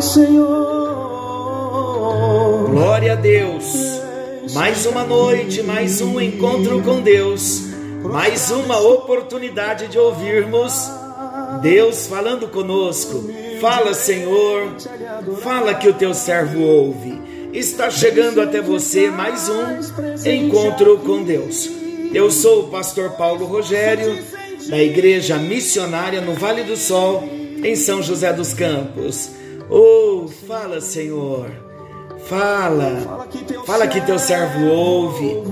Senhor. Glória a Deus. Mais uma noite, mais um encontro com Deus, mais uma oportunidade de ouvirmos Deus falando conosco. Fala, Senhor. Fala que o teu servo ouve. Está chegando até você mais um encontro com Deus. Eu sou o pastor Paulo Rogério, da Igreja Missionária no Vale do Sol, em São José dos Campos. Oh, fala, Senhor. Fala. Fala que teu servo ouve.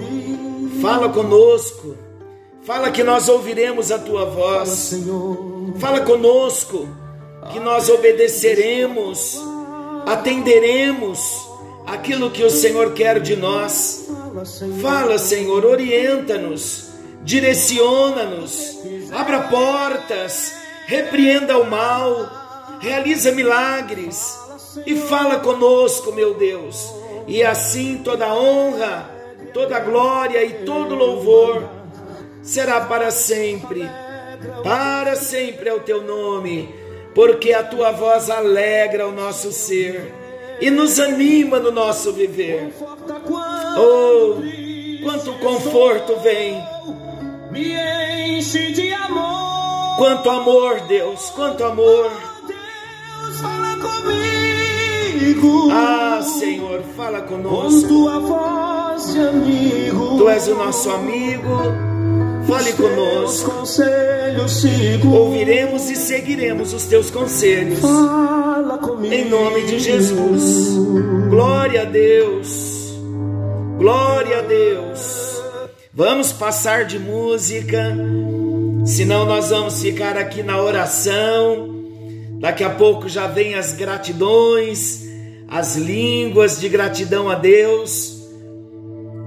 Fala conosco. Fala que nós ouviremos a tua voz. Fala conosco que nós obedeceremos, atenderemos aquilo que o Senhor quer de nós. Fala, Senhor, orienta-nos, direciona-nos, abra portas, repreenda o mal, realiza milagres e fala conosco, meu Deus. E assim toda honra, toda glória e todo louvor será para sempre. Para sempre é o teu nome, porque a tua voz alegra o nosso ser e nos anima no nosso viver. Oh, quanto conforto vem, Me enche de amor. quanto amor, Deus, quanto amor. Deus, fala comigo. Ah, Senhor, fala Com conosco. tua voz de amigo. Tu és o nosso amigo, fale conosco. Ouviremos e seguiremos os teus conselhos. Fala comigo. Em nome de Jesus. Glória a Deus. Glória a Deus. Vamos passar de música, senão nós vamos ficar aqui na oração. Daqui a pouco já vem as gratidões, as línguas de gratidão a Deus.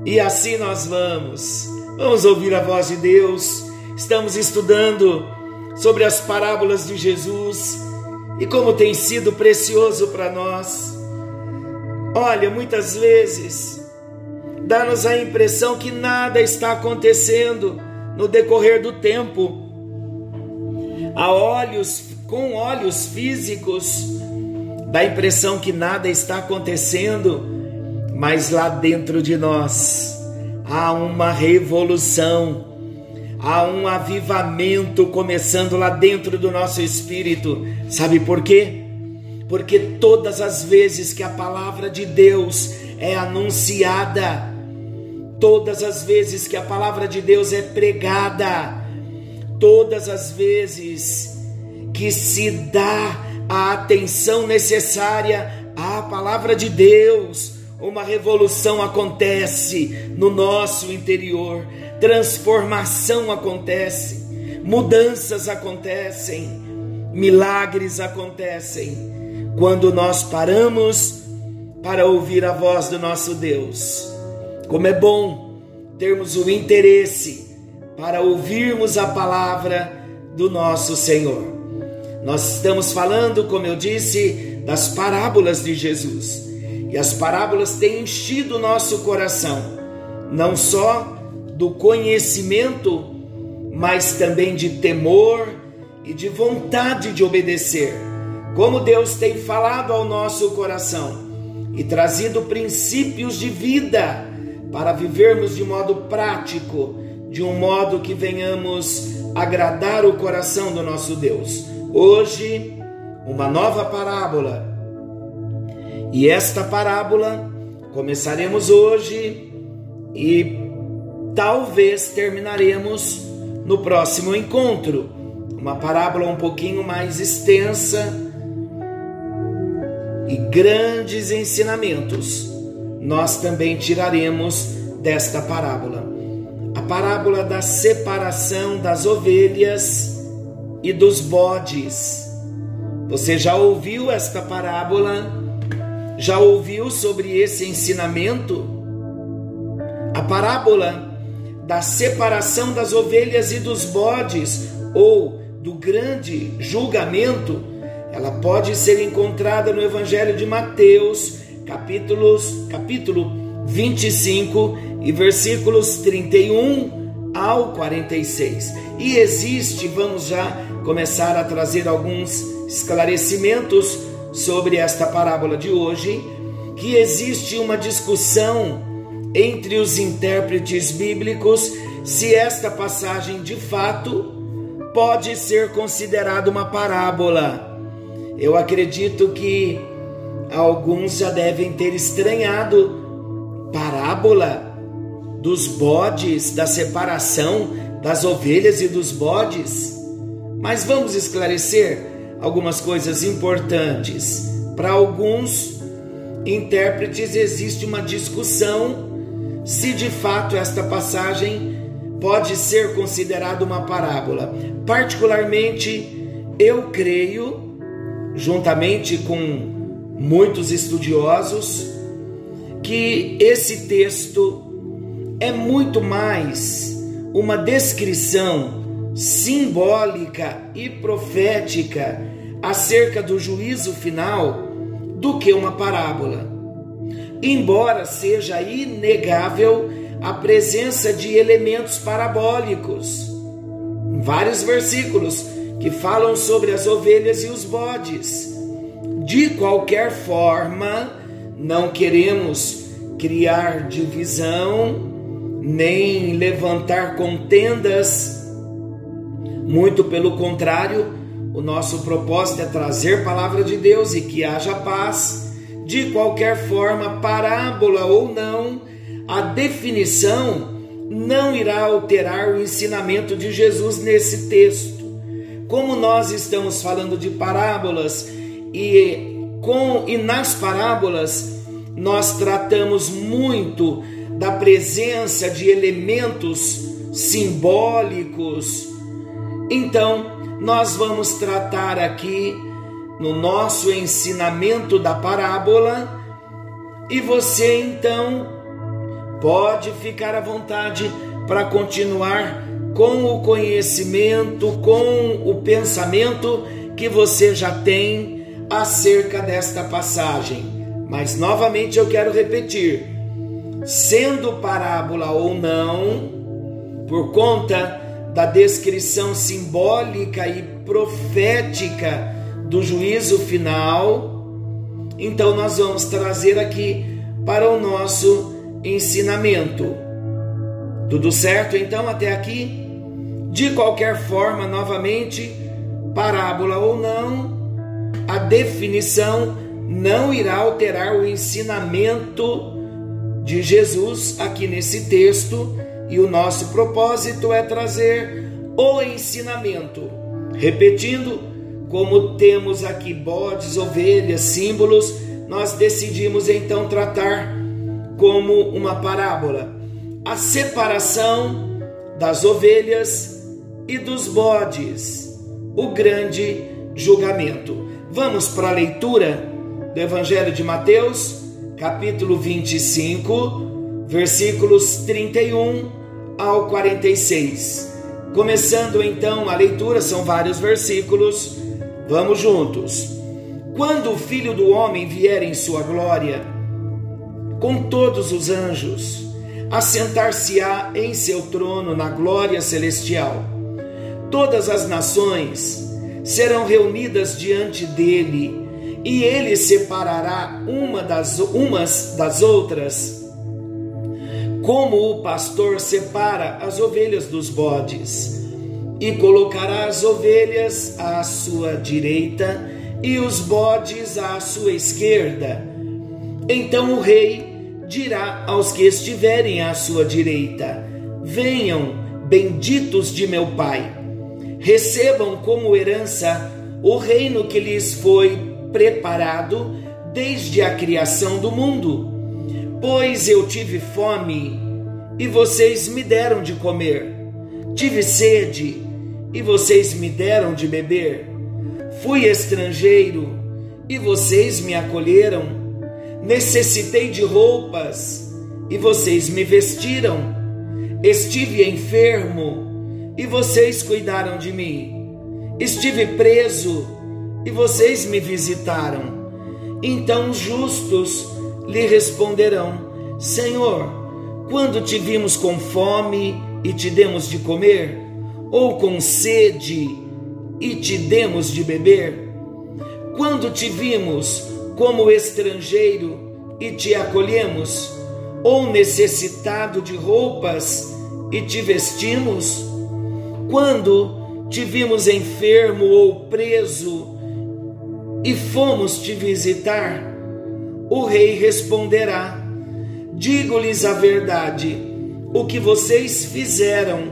E assim nós vamos. Vamos ouvir a voz de Deus. Estamos estudando sobre as parábolas de Jesus e como tem sido precioso para nós. Olha, muitas vezes dá-nos a impressão que nada está acontecendo no decorrer do tempo. A olhos, com olhos físicos, dá a impressão que nada está acontecendo, mas lá dentro de nós há uma revolução, há um avivamento começando lá dentro do nosso espírito. Sabe por quê? Porque todas as vezes que a palavra de Deus é anunciada, todas as vezes que a palavra de Deus é pregada, todas as vezes que se dá a atenção necessária à palavra de Deus, uma revolução acontece no nosso interior, transformação acontece, mudanças acontecem, milagres acontecem quando nós paramos para ouvir a voz do nosso Deus. Como é bom termos o interesse para ouvirmos a palavra do nosso Senhor. Nós estamos falando, como eu disse, das parábolas de Jesus. E as parábolas têm enchido o nosso coração, não só do conhecimento, mas também de temor e de vontade de obedecer. Como Deus tem falado ao nosso coração e trazido princípios de vida para vivermos de modo prático, de um modo que venhamos agradar o coração do nosso Deus. Hoje, uma nova parábola. E esta parábola começaremos hoje e talvez terminaremos no próximo encontro. Uma parábola um pouquinho mais extensa e grandes ensinamentos nós também tiraremos desta parábola. A parábola da separação das ovelhas e dos bodes. Você já ouviu esta parábola? Já ouviu sobre esse ensinamento? A parábola da separação das ovelhas e dos bodes, ou do grande julgamento, ela pode ser encontrada no Evangelho de Mateus, capítulos, capítulo 25 e versículos 31 ao 46. E existe, vamos já começar a trazer alguns esclarecimentos sobre esta parábola de hoje, que existe uma discussão entre os intérpretes bíblicos se esta passagem de fato pode ser considerada uma parábola. Eu acredito que alguns já devem ter estranhado parábola dos bodes, da separação das ovelhas e dos bodes. Mas vamos esclarecer algumas coisas importantes. Para alguns intérpretes existe uma discussão se de fato esta passagem pode ser considerada uma parábola. Particularmente, eu creio, juntamente com muitos estudiosos, que esse texto é muito mais uma descrição simbólica e profética acerca do juízo final do que uma parábola. Embora seja inegável a presença de elementos parabólicos, vários versículos que falam sobre as ovelhas e os bodes. De qualquer forma, não queremos criar divisão nem levantar contendas. Muito pelo contrário, o nosso propósito é trazer palavra de Deus e que haja paz. De qualquer forma, parábola ou não, a definição não irá alterar o ensinamento de Jesus nesse texto. Como nós estamos falando de parábolas e com e nas parábolas nós tratamos muito da presença de elementos simbólicos. Então, nós vamos tratar aqui no nosso ensinamento da parábola e você então pode ficar à vontade para continuar com o conhecimento, com o pensamento que você já tem acerca desta passagem. Mas novamente eu quero repetir: sendo parábola ou não, por conta da descrição simbólica e profética do juízo final, então nós vamos trazer aqui para o nosso ensinamento. Tudo certo então até aqui? De qualquer forma, novamente, parábola ou não, a definição não irá alterar o ensinamento de Jesus aqui nesse texto, e o nosso propósito é trazer o ensinamento. Repetindo, como temos aqui bodes, ovelhas, símbolos, nós decidimos então tratar como uma parábola a separação das ovelhas e dos bodes, o grande julgamento. Vamos para a leitura do Evangelho de Mateus, capítulo 25, versículos 31 ao 46. Começando então a leitura, são vários versículos. Vamos juntos. Quando o Filho do Homem vier em sua glória, com todos os anjos, assentar-se-á em seu trono na glória celestial. Todas as nações serão reunidas diante dele e ele separará uma das, umas das outras, como o pastor separa as ovelhas dos bodes, e colocará as ovelhas à sua direita e os bodes à sua esquerda. Então o rei dirá aos que estiverem à sua direita: Venham, benditos de meu Pai, recebam como herança o reino que lhes foi preparado desde a criação do mundo. Pois eu tive fome e vocês me deram de comer, tive sede e vocês me deram de beber, Fui estrangeiro e vocês me acolheram. Necessitei de roupas e vocês me vestiram. Estive enfermo e vocês cuidaram de mim. Estive preso e vocês me visitaram. Então os justos lhe responderão: Senhor, quando te vimos com fome e te demos de comer, ou com sede e te demos de beber? Quando te vimos como estrangeiro e te acolhemos, ou necessitado de roupas e te vestimos? Quando te vimos enfermo ou preso e fomos te visitar? O rei responderá: Digo-lhes a verdade, o que vocês fizeram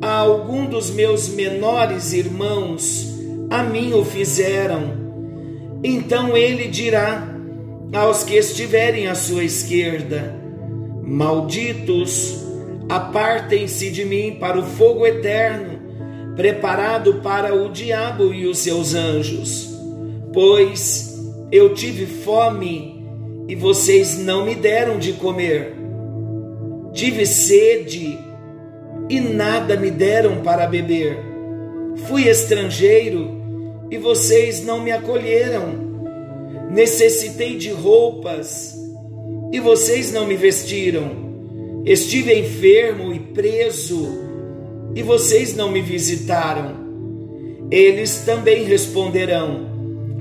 a algum dos meus menores irmãos, a mim o fizeram. Então ele dirá aos que estiverem à sua esquerda: Malditos, apartem-se de mim para o fogo eterno, preparado para o diabo e os seus anjos. Pois eu tive fome e vocês não me deram de comer. Tive sede e nada me deram para beber. Fui estrangeiro e vocês não me acolheram. Necessitei de roupas e vocês não me vestiram. Estive enfermo e preso e vocês não me visitaram. Eles também responderão: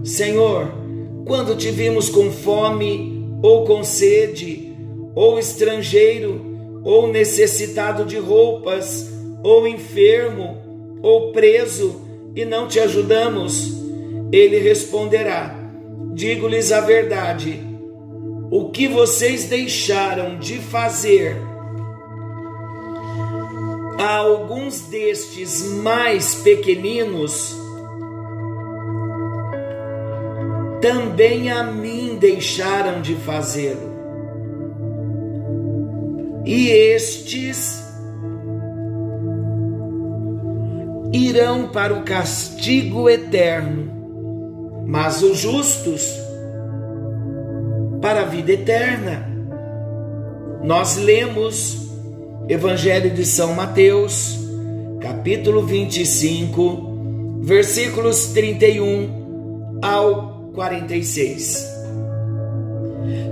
Senhor, quando te vimos com fome ou com sede, ou estrangeiro, ou necessitado de roupas, ou enfermo, ou preso, e não te ajudamos? Ele responderá: Digo-lhes a verdade, o que vocês deixaram de fazer a alguns destes mais pequeninos, também a mim deixaram de fazê-lo e estes irão para o castigo eterno, mas os justos para a vida eterna. Nós lemos Evangelho de São Mateus, capítulo 25, versículos 31 ao 46.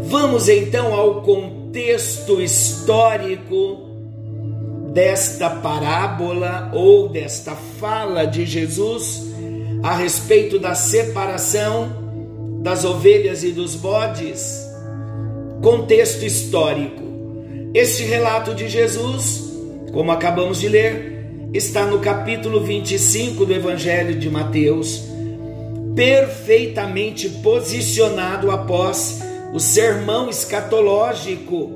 Vamos então ao contexto histórico desta parábola ou desta fala de Jesus a respeito da separação das ovelhas e dos bodes. Contexto histórico. Este relato de Jesus, como acabamos de ler, está no capítulo 25 do Evangelho de Mateus, perfeitamente posicionado após o sermão escatológico,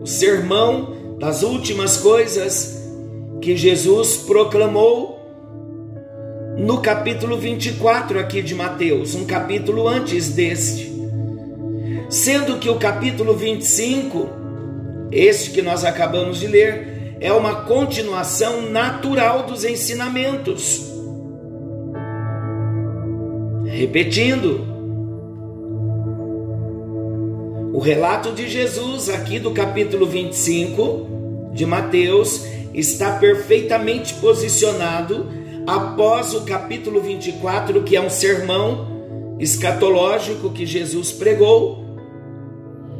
o sermão das últimas coisas que Jesus proclamou no capítulo 24 aqui de Mateus, um capítulo antes deste. Sendo que o capítulo 25, este que nós acabamos de ler, é uma continuação natural dos ensinamentos. Repetindo, O relato de Jesus, aqui do capítulo 25 de Mateus, está perfeitamente posicionado após o capítulo 24, que é um sermão escatológico que Jesus pregou.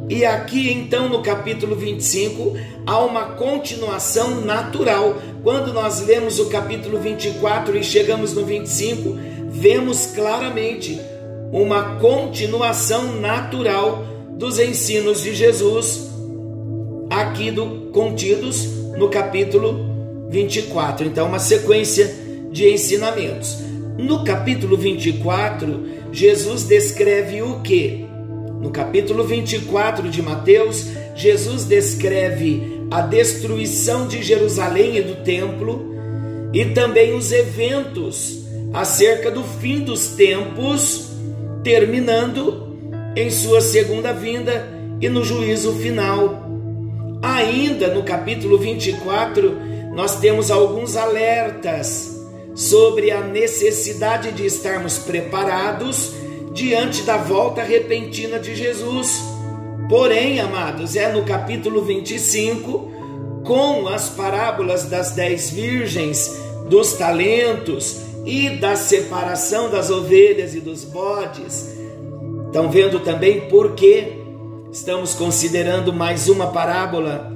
E aqui então no capítulo 25 há uma continuação natural. Quando nós lemos o capítulo 24 e chegamos no 25, vemos claramente uma continuação natural dos ensinos de Jesus, aqui do, contidos no capítulo 24. Então, uma sequência de ensinamentos. No capítulo 24, Jesus descreve o que? No capítulo 24 de Mateus, Jesus descreve a destruição de Jerusalém e do templo e também os eventos acerca do fim dos tempos, terminando em sua segunda vinda e no juízo final. Ainda no capítulo 24, nós temos alguns alertas sobre a necessidade de estarmos preparados diante da volta repentina de Jesus. Porém, amados, é no capítulo 25, com as parábolas das dez virgens, dos talentos e da separação das ovelhas e dos bodes. Estão vendo também por que estamos considerando mais uma parábola?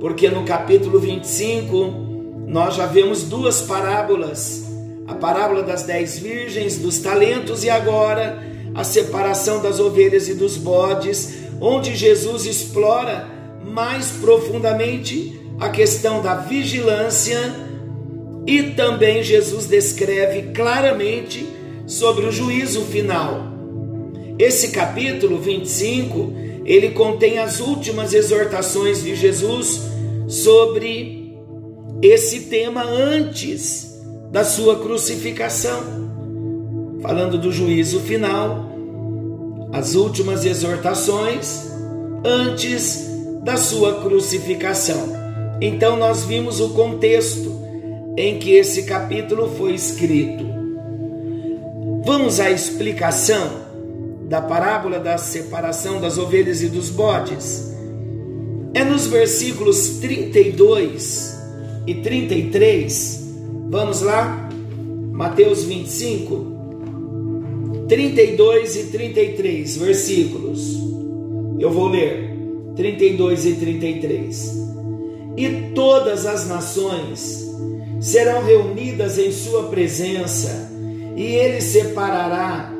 Porque no capítulo 25 nós já vemos duas parábolas: a parábola das dez virgens, dos talentos e agora a separação das ovelhas e dos bodes, onde Jesus explora mais profundamente a questão da vigilância e também Jesus descreve claramente sobre o juízo final. Esse capítulo 25, ele contém as últimas exortações de Jesus sobre esse tema antes da sua crucificação falando do juízo final, as últimas exortações antes da sua crucificação. Então nós vimos o contexto em que esse capítulo foi escrito. Vamos à explicação da parábola da separação das ovelhas e dos bodes. É nos versículos 32 e 33. Vamos lá? Mateus 25. 32 e 33 versículos. Eu vou ler 32 e 33. E todas as nações serão reunidas em sua presença, e ele separará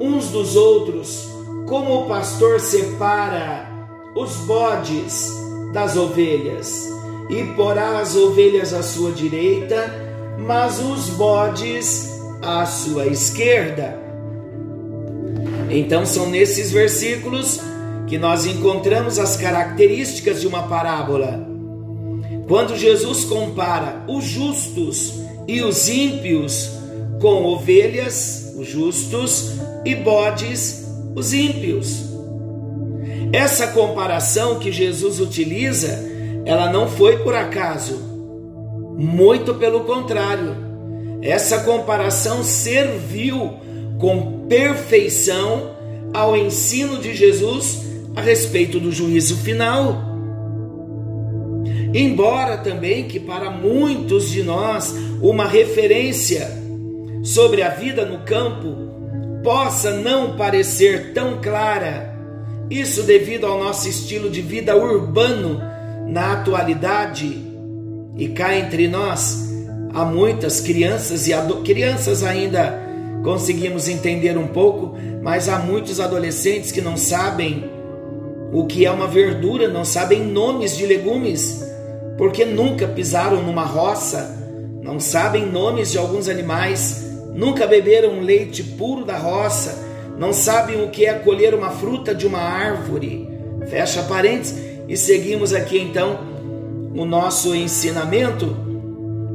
uns dos outros, como o pastor separa os bodes das ovelhas, e porá as ovelhas à sua direita, mas os bodes à sua esquerda. Então, são nesses versículos que nós encontramos as características de uma parábola. Quando Jesus compara os justos e os ímpios com ovelhas, os justos, e bodes, os ímpios. Essa comparação que Jesus utiliza, ela não foi por acaso. Muito pelo contrário. Essa comparação serviu com perfeição ao ensino de Jesus a respeito do juízo final. Embora também que para muitos de nós uma referência sobre a vida no campo possa não parecer tão clara, isso devido ao nosso estilo de vida urbano na atualidade, e cá entre nós há muitas crianças e crianças ainda conseguimos entender um pouco, mas há muitos adolescentes que não sabem o que é uma verdura, não sabem nomes de legumes, porque nunca pisaram numa roça, não sabem nomes de alguns animais, nunca beberam leite puro da roça, não sabem o que é colher uma fruta de uma árvore. Fecha parênteses e seguimos aqui então o nosso ensinamento,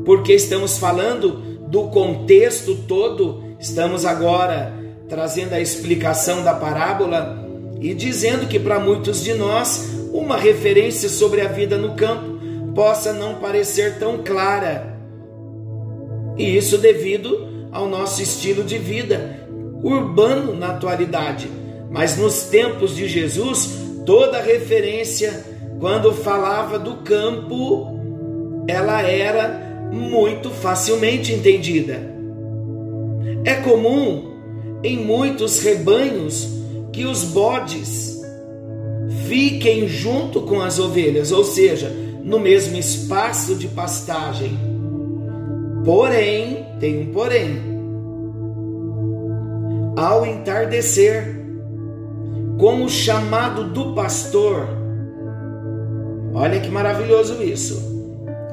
porque estamos falando do contexto todo Estamos agora trazendo a explicação da parábola e dizendo que para muitos de nós uma referência sobre a vida no campo possa não parecer tão clara. E isso devido ao nosso estilo de vida urbano na atualidade. Mas nos tempos de Jesus, toda referência quando falava do campo, ela era muito facilmente entendida. É comum em muitos rebanhos que os bodes fiquem junto com as ovelhas, ou seja, no mesmo espaço de pastagem. Porém, tem um porém. Ao entardecer, com o chamado do pastor, olha que maravilhoso isso.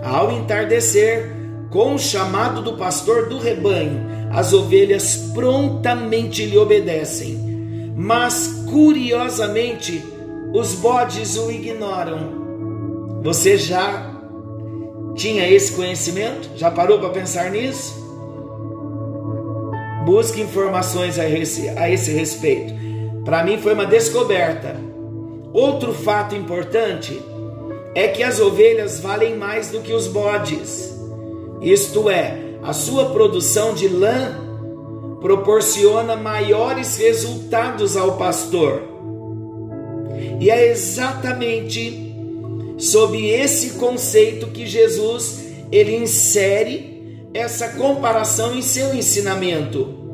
Ao entardecer, com o chamado do pastor do rebanho, as ovelhas prontamente lhe obedecem, mas curiosamente os bodes o ignoram. Você já tinha esse conhecimento? Já parou para pensar nisso? Busque informações a esse, a esse respeito. Para mim foi uma descoberta. Outro fato importante é que as ovelhas valem mais do que os bodes. Isto é, a sua produção de lã proporciona maiores resultados ao pastor. E é exatamente sob esse conceito que Jesus ele insere essa comparação em seu ensinamento.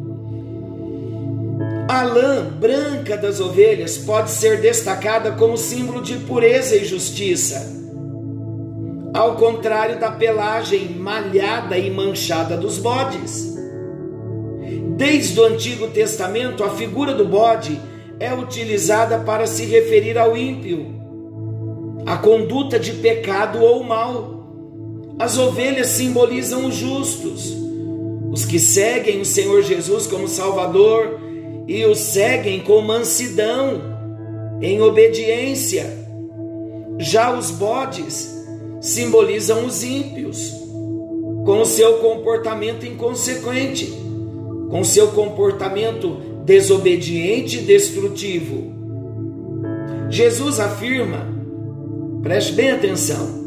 A lã branca das ovelhas pode ser destacada como símbolo de pureza e justiça, ao contrário da pelagem malhada e manchada dos bodes. Desde o Antigo Testamento, a figura do bode é utilizada para se referir ao ímpio, a conduta de pecado ou mal. As ovelhas simbolizam os justos, os que seguem o Senhor Jesus como Salvador e o seguem com mansidão, em obediência. Já os bodes simbolizam os ímpios, com o seu comportamento inconsequente, com seu comportamento desobediente e destrutivo. Jesus afirma, preste bem atenção,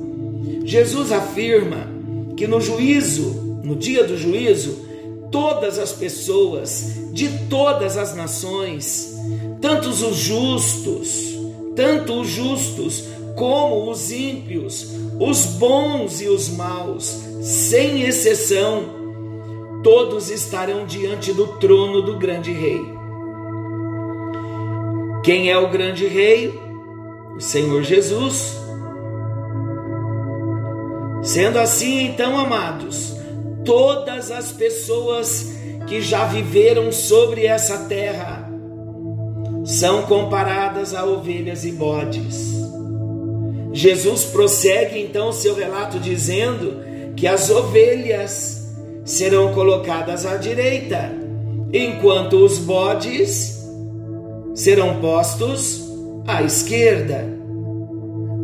Jesus afirma que no juízo, no dia do juízo, todas as pessoas de todas as nações, tanto os justos, tanto os justos como os ímpios, os bons e os maus, sem exceção, todos estarão diante do trono do grande rei. Quem é o grande rei? O Senhor Jesus. Sendo assim, então, amados, todas as pessoas que já viveram sobre essa terra são comparadas a ovelhas e bodes. Jesus prossegue então seu relato dizendo que as ovelhas serão colocadas à direita, enquanto os bodes serão postos à esquerda.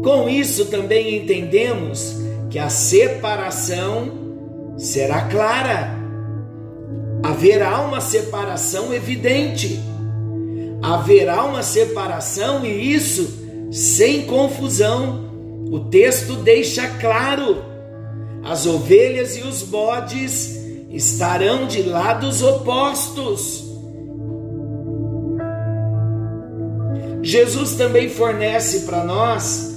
Com isso também entendemos que a separação será clara. Haverá uma separação evidente. Haverá uma separação e isso sem confusão. O texto deixa claro: as ovelhas e os bodes estarão de lados opostos. Jesus também fornece para nós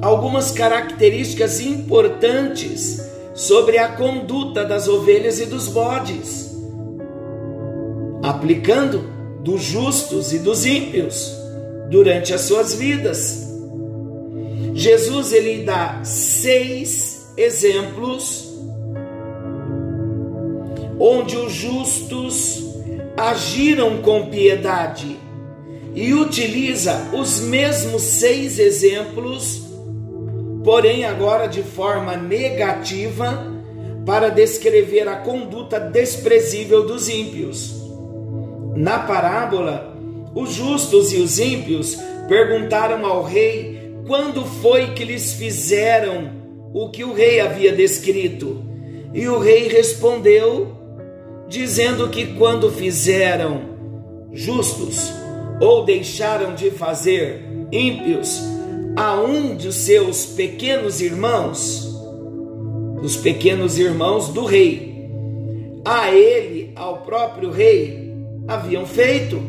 algumas características importantes sobre a conduta das ovelhas e dos bodes, aplicando dos justos e dos ímpios durante as suas vidas. Jesus ele dá seis exemplos onde os justos agiram com piedade e utiliza os mesmos seis exemplos porém agora de forma negativa, para descrever a conduta desprezível dos ímpios. Na parábola, os justos e os ímpios perguntaram ao rei quando foi que lhes fizeram o que o rei havia descrito. E o rei respondeu, dizendo que quando fizeram justos ou deixaram de fazer ímpios, a um de seus pequenos irmãos, dos pequenos irmãos do rei, a ele, ao próprio rei, haviam feito.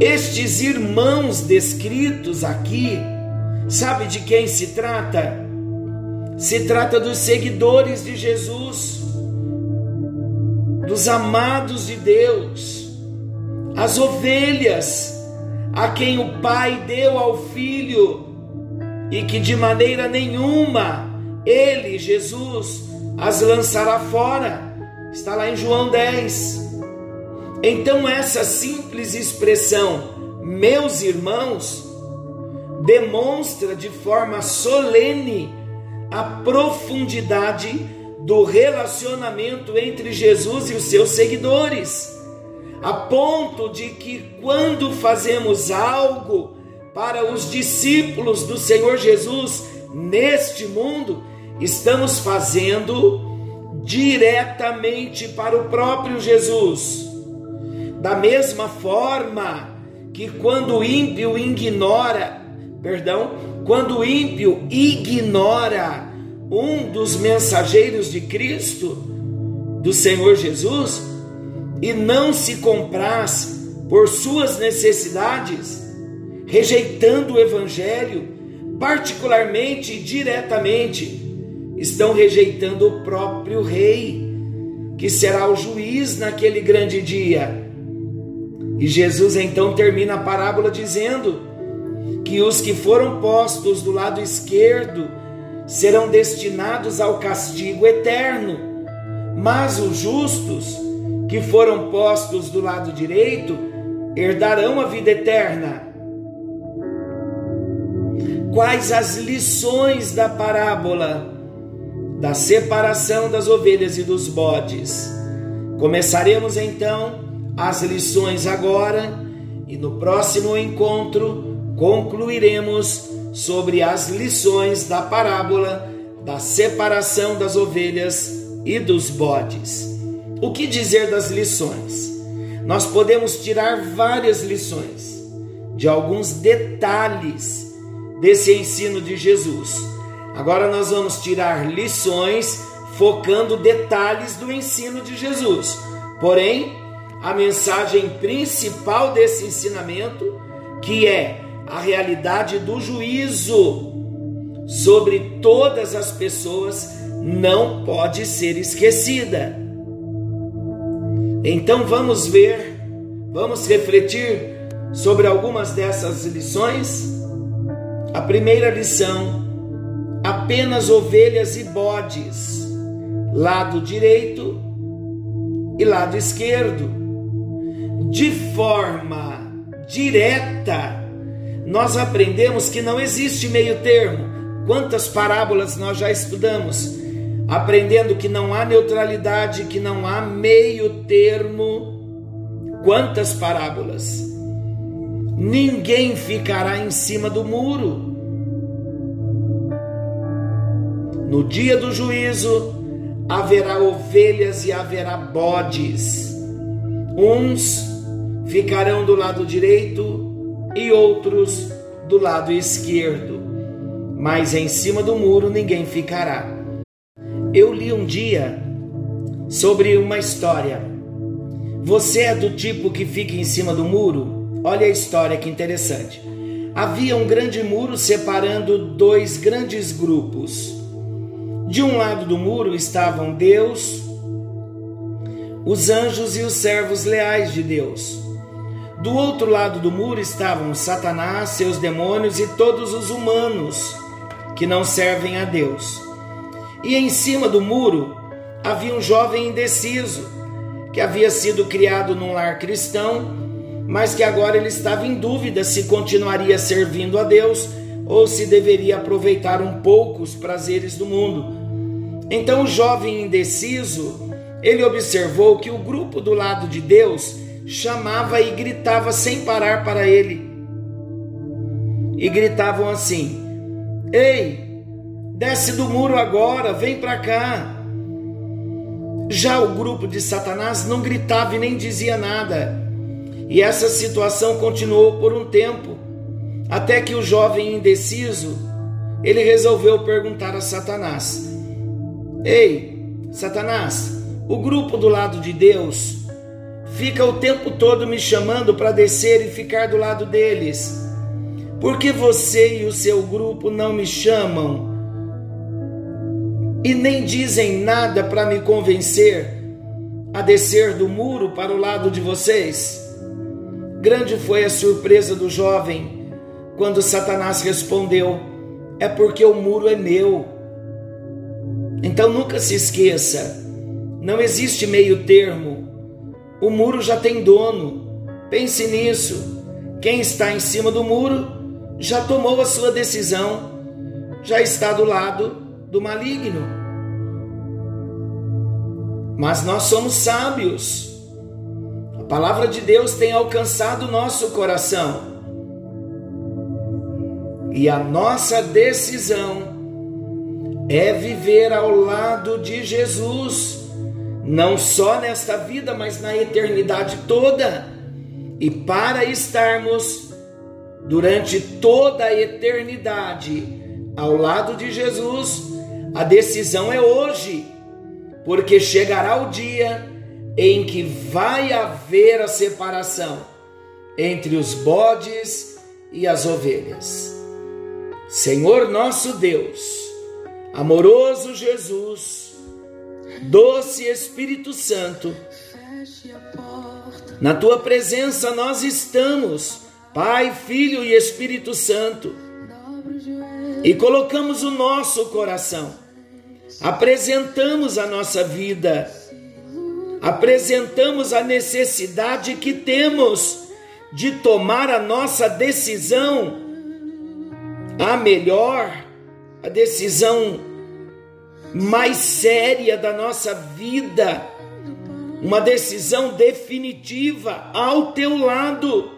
Estes irmãos descritos aqui, sabe de quem se trata? Se trata dos seguidores de Jesus, dos amados de Deus, as ovelhas a quem o Pai deu ao Filho, e que de maneira nenhuma ele, Jesus, as lançará fora. Está lá em João 10. Então, essa simples expressão, meus irmãos, demonstra de forma solene a profundidade do relacionamento entre Jesus e os seus seguidores a ponto de que quando fazemos algo para os discípulos do Senhor Jesus neste mundo, estamos fazendo diretamente para o próprio Jesus. Da mesma forma que quando o ímpio ignora, perdão, quando o ímpio ignora um dos mensageiros de Cristo, do Senhor Jesus, e não se compraz por suas necessidades, rejeitando o Evangelho, particularmente e diretamente, estão rejeitando o próprio Rei, que será o juiz naquele grande dia. E Jesus então termina a parábola dizendo que os que foram postos do lado esquerdo serão destinados ao castigo eterno, mas os justos que foram postos do lado direito herdarão a vida eterna. Quais as lições da parábola da separação das ovelhas e dos bodes? Começaremos então as lições agora e no próximo encontro concluiremos sobre as lições da parábola da separação das ovelhas e dos bodes. O que dizer das lições? Nós podemos tirar várias lições de alguns detalhes desse ensino de Jesus. Agora nós vamos tirar lições focando detalhes do ensino de Jesus. Porém, a mensagem principal desse ensinamento, que é a realidade do juízo sobre todas as pessoas, não pode ser esquecida. Então vamos ver, vamos refletir sobre algumas dessas lições. A primeira lição: apenas ovelhas e bodes, lado direito e lado esquerdo de forma direta, nós aprendemos que não existe meio termo. Quantas parábolas nós já estudamos, aprendendo que não há neutralidade, que não há meio termo. Quantas parábolas? Ninguém ficará em cima do muro. No dia do juízo haverá ovelhas e haverá bodes. Uns ficarão do lado direito e outros do lado esquerdo, mas em cima do muro ninguém ficará. Eu li um dia sobre uma história. Você é do tipo que fica em cima do muro? Olha a história que interessante. Havia um grande muro separando dois grandes grupos. De um lado do muro estavam Deus, os anjos e os servos leais de Deus. Do outro lado do muro estavam Satanás, seus demônios e todos os humanos que não servem a Deus. E em cima do muro havia um jovem indeciso que havia sido criado num lar cristão, mas que agora ele estava em dúvida se continuaria servindo a Deus ou se deveria aproveitar um pouco os prazeres do mundo. Então o jovem indeciso, ele observou que o grupo do lado de Deus chamava e gritava sem parar para ele. E gritavam assim: Ei, desce do muro agora, vem para cá. Já o grupo de Satanás não gritava e nem dizia nada. E essa situação continuou por um tempo, até que o jovem indeciso, ele resolveu perguntar a Satanás: Ei, Satanás, o grupo do lado de Deus fica o tempo todo me chamando para descer e ficar do lado deles. Por que você e o seu grupo não me chamam e nem dizem nada para me convencer a descer do muro para o lado de vocês? Grande foi a surpresa do jovem quando Satanás respondeu: É porque o muro é meu. Então nunca se esqueça, não existe meio termo o muro já tem dono. Pense nisso. Quem está em cima do muro já tomou a sua decisão, já está do lado do maligno. Mas nós somos sábios. A palavra de Deus tem alcançado o nosso coração. E a nossa decisão é viver ao lado de Jesus não só nesta vida, mas na eternidade toda. E para estarmos durante toda a eternidade ao lado de Jesus, A decisão é hoje, porque chegará o dia em que vai haver a separação entre os bodes e as ovelhas. Senhor nosso Deus, amoroso Jesus, doce Espírito Santo, na tua presença nós estamos, Pai, Filho e Espírito Santo, e colocamos o nosso coração, apresentamos a nossa vida, apresentamos a necessidade que temos de tomar a nossa decisão, a melhor, a decisão mais séria da nossa vida. Uma decisão definitiva ao teu lado.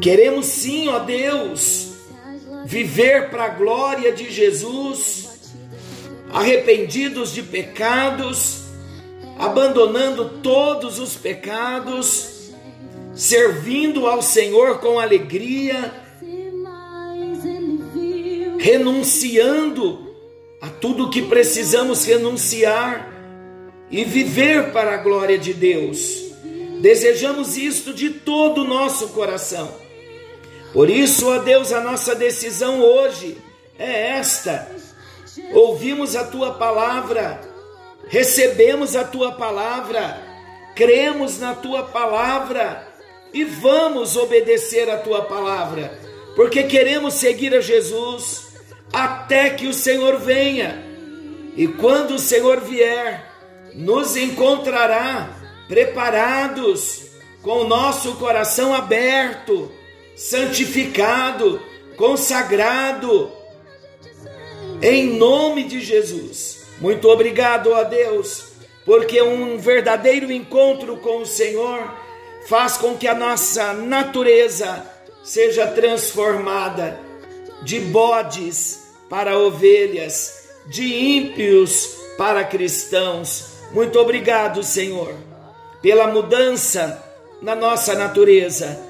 Queremos sim, ó Deus, viver para a glória de Jesus, arrependidos de pecados, abandonando todos os pecados, servindo ao Senhor com alegria, renunciando a tudo que precisamos renunciar e viver para a glória de Deus. Desejamos isto de todo o nosso coração. Por isso, ó Deus, a nossa decisão hoje é esta. Ouvimos a tua palavra, recebemos a tua palavra, cremos na tua palavra e vamos obedecer a tua palavra, porque queremos seguir a Jesus até que o Senhor venha. E quando o Senhor vier, nos encontrará preparados, com o nosso coração aberto, santificado, consagrado, em nome de Jesus. Muito obrigado a Deus, porque um verdadeiro encontro com o Senhor faz com que a nossa natureza seja transformada de bodes para ovelhas, de ímpios para cristãos muito obrigado, Senhor, pela mudança na nossa natureza.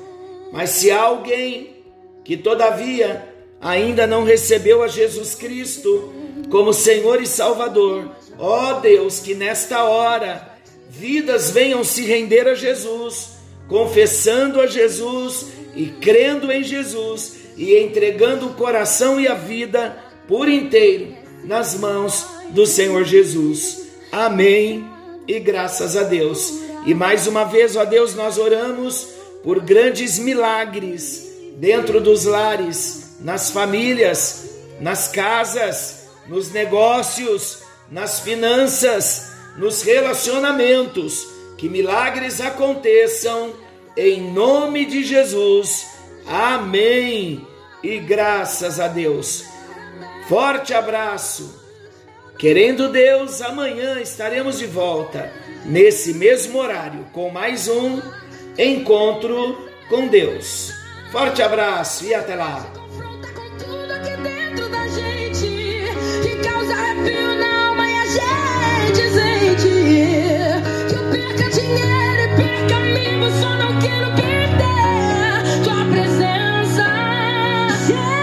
Mas se há alguém que todavia ainda não recebeu a Jesus Cristo como Senhor e Salvador, ó Deus, que nesta hora vidas venham se render a Jesus, confessando a Jesus e crendo em Jesus e entregando o coração e a vida por inteiro nas mãos do Senhor Jesus. Amém e graças a Deus. E mais uma vez, ó Deus, nós oramos por grandes milagres dentro dos lares, nas famílias, nas casas, nos negócios, nas finanças, nos relacionamentos. Que milagres aconteçam em nome de Jesus. Amém. E graças a Deus. Forte abraço Querendo Deus, amanhã estaremos de volta, nesse mesmo horário, com mais um encontro com Deus. Forte abraço e até lá! Por caminhos só eu quero